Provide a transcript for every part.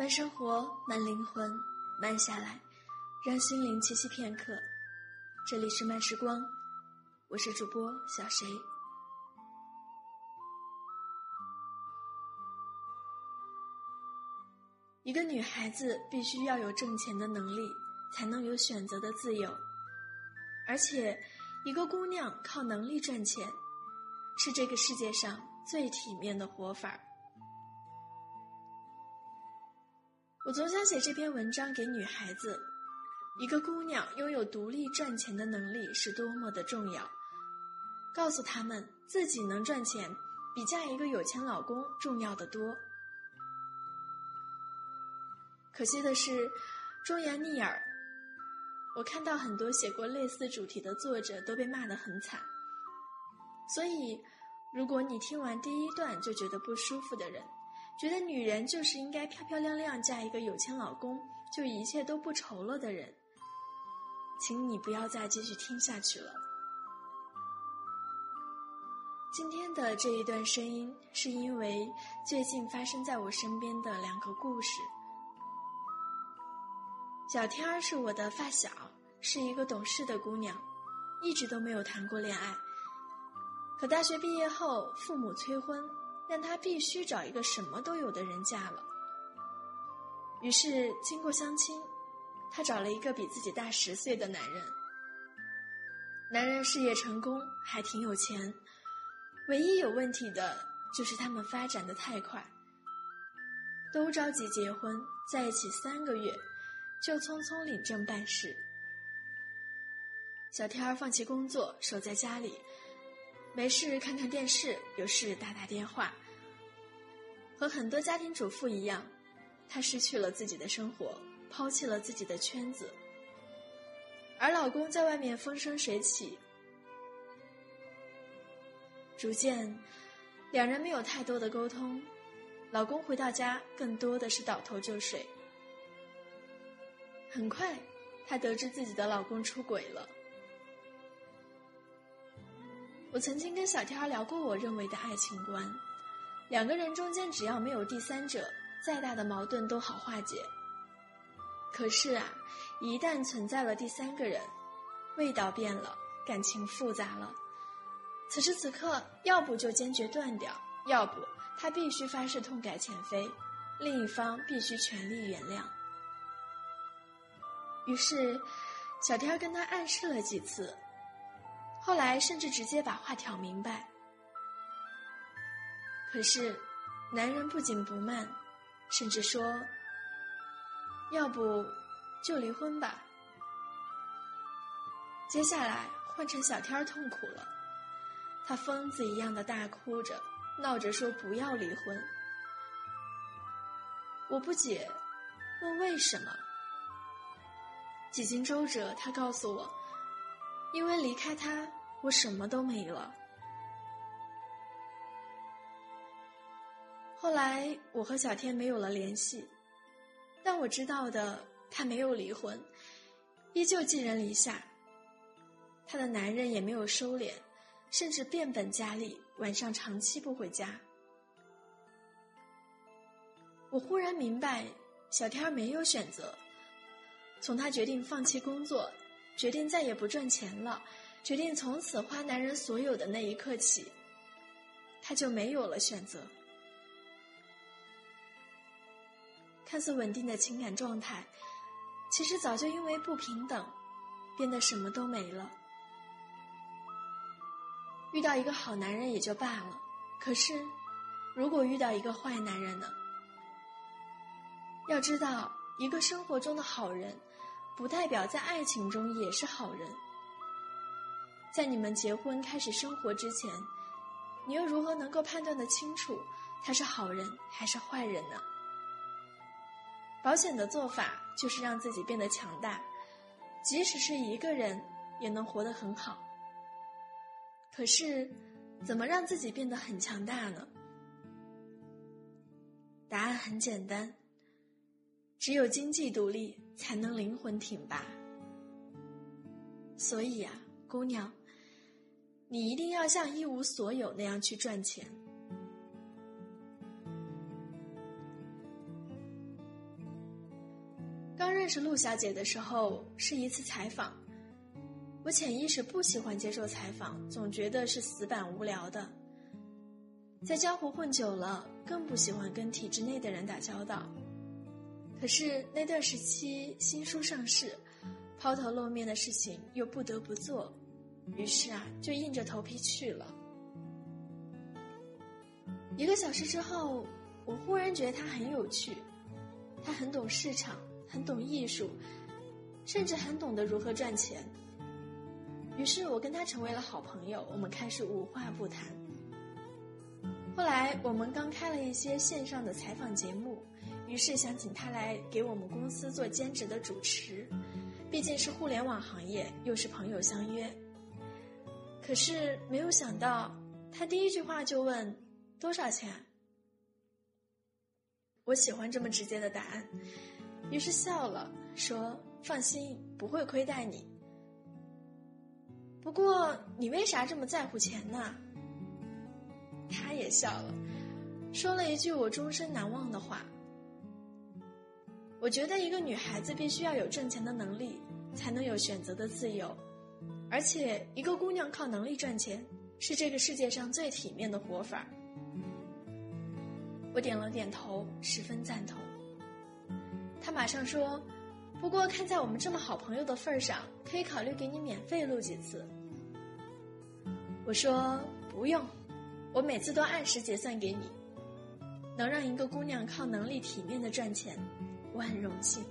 慢生活，慢灵魂，慢下来，让心灵栖息片刻。这里是慢时光，我是主播小谁。一个女孩子必须要有挣钱的能力，才能有选择的自由。而且，一个姑娘靠能力赚钱，是这个世界上最体面的活法儿。我总想写这篇文章给女孩子，一个姑娘拥有独立赚钱的能力是多么的重要，告诉她们自己能赚钱，比嫁一个有钱老公重要的多。可惜的是，忠言逆耳。我看到很多写过类似主题的作者都被骂得很惨。所以，如果你听完第一段就觉得不舒服的人，觉得女人就是应该漂漂亮亮嫁一个有钱老公，就一切都不愁了的人，请你不要再继续听下去了。今天的这一段声音，是因为最近发生在我身边的两个故事。小天儿是我的发小，是一个懂事的姑娘，一直都没有谈过恋爱。可大学毕业后，父母催婚。但她必须找一个什么都有的人嫁了。于是，经过相亲，她找了一个比自己大十岁的男人。男人事业成功，还挺有钱，唯一有问题的就是他们发展的太快，都着急结婚，在一起三个月，就匆匆领证办事。小天儿放弃工作，守在家里。没事看看电视，有事打打电话。和很多家庭主妇一样，她失去了自己的生活，抛弃了自己的圈子。而老公在外面风生水起，逐渐，两人没有太多的沟通。老公回到家，更多的是倒头就睡。很快，她得知自己的老公出轨了。我曾经跟小天聊过我认为的爱情观，两个人中间只要没有第三者，再大的矛盾都好化解。可是啊，一旦存在了第三个人，味道变了，感情复杂了。此时此刻，要不就坚决断掉，要不他必须发誓痛改前非，另一方必须全力原谅。于是，小天跟他暗示了几次。后来甚至直接把话挑明白，可是，男人不紧不慢，甚至说：“要不就离婚吧。”接下来换成小天儿痛苦了，他疯子一样的大哭着，闹着说不要离婚。我不解，问为什么？几经周折，他告诉我。因为离开他，我什么都没了。后来我和小天没有了联系，但我知道的，他没有离婚，依旧寄人篱下。他的男人也没有收敛，甚至变本加厉，晚上长期不回家。我忽然明白，小天没有选择，从他决定放弃工作。决定再也不赚钱了，决定从此花男人所有的那一刻起，他就没有了选择。看似稳定的情感状态，其实早就因为不平等，变得什么都没了。遇到一个好男人也就罢了，可是，如果遇到一个坏男人呢？要知道，一个生活中的好人。不代表在爱情中也是好人。在你们结婚开始生活之前，你又如何能够判断的清楚他是好人还是坏人呢？保险的做法就是让自己变得强大，即使是一个人也能活得很好。可是，怎么让自己变得很强大呢？答案很简单。只有经济独立，才能灵魂挺拔。所以呀，姑娘，你一定要像一无所有那样去赚钱。识陆小姐的时候是一次采访，我潜意识不喜欢接受采访，总觉得是死板无聊的。在江湖混久了，更不喜欢跟体制内的人打交道。可是那段时期新书上市，抛头露面的事情又不得不做，于是啊，就硬着头皮去了。一个小时之后，我忽然觉得他很有趣，他很懂市场，很懂艺术，甚至很懂得如何赚钱。于是我跟他成为了好朋友，我们开始无话不谈。后来我们刚开了一些线上的采访节目，于是想请他来给我们公司做兼职的主持，毕竟是互联网行业，又是朋友相约。可是没有想到，他第一句话就问多少钱。我喜欢这么直接的答案，于是笑了，说放心，不会亏待你。不过你为啥这么在乎钱呢？他也笑了，说了一句我终身难忘的话。我觉得一个女孩子必须要有挣钱的能力，才能有选择的自由，而且一个姑娘靠能力赚钱，是这个世界上最体面的活法。我点了点头，十分赞同。他马上说：“不过看在我们这么好朋友的份上，可以考虑给你免费录几次。”我说：“不用。”我每次都按时结算给你，能让一个姑娘靠能力体面的赚钱，我很荣幸。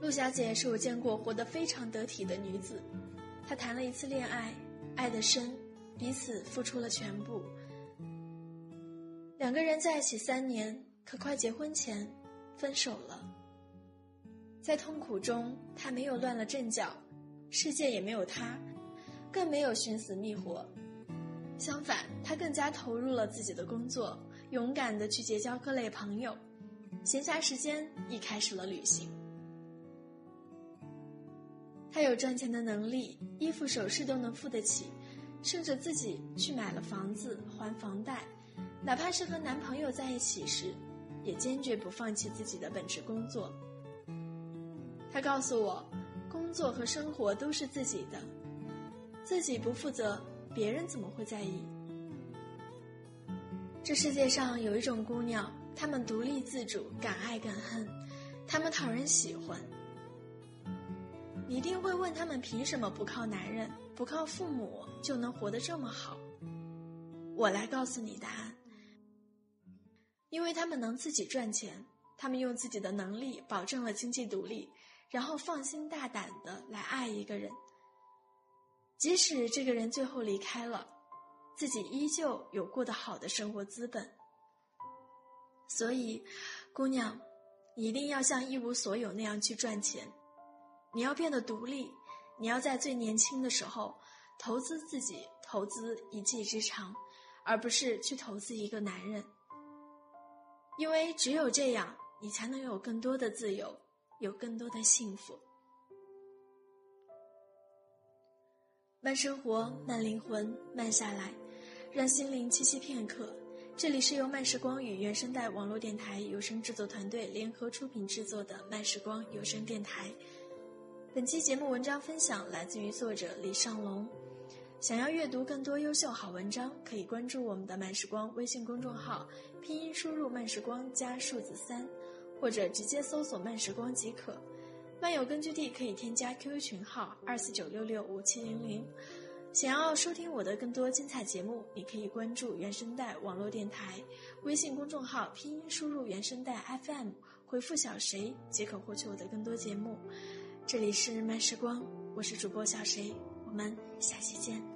陆小姐是我见过活得非常得体的女子，她谈了一次恋爱，爱得深，彼此付出了全部。两个人在一起三年，可快结婚前，分手了。在痛苦中，他没有乱了阵脚，世界也没有他。更没有寻死觅活，相反，他更加投入了自己的工作，勇敢的去结交各类朋友，闲暇时间亦开始了旅行。他有赚钱的能力，衣服首饰都能付得起，甚至自己去买了房子还房贷，哪怕是和男朋友在一起时，也坚决不放弃自己的本职工作。他告诉我，工作和生活都是自己的。自己不负责，别人怎么会在意？这世界上有一种姑娘，她们独立自主，敢爱敢恨，她们讨人喜欢。你一定会问她们凭什么不靠男人，不靠父母就能活得这么好？我来告诉你答案：因为他们能自己赚钱，他们用自己的能力保证了经济独立，然后放心大胆的来爱一个人。即使这个人最后离开了，自己依旧有过得好的生活资本。所以，姑娘，你一定要像一无所有那样去赚钱。你要变得独立，你要在最年轻的时候投资自己，投资一技之长，而不是去投资一个男人。因为只有这样，你才能有更多的自由，有更多的幸福。慢生活，慢灵魂，慢下来，让心灵栖息片刻。这里是由慢时光与原声带网络电台有声制作团队联合出品制作的慢时光有声电台。本期节目文章分享来自于作者李尚龙。想要阅读更多优秀好文章，可以关注我们的慢时光微信公众号，拼音输入慢时光加数字三，或者直接搜索慢时光即可。漫友根据地可以添加 QQ 群号二四九六六五七零零。想要收听我的更多精彩节目，你可以关注原声带网络电台微信公众号，拼音输入原声带 FM，回复小谁即可获取我的更多节目。这里是慢时光，我是主播小谁，我们下期见。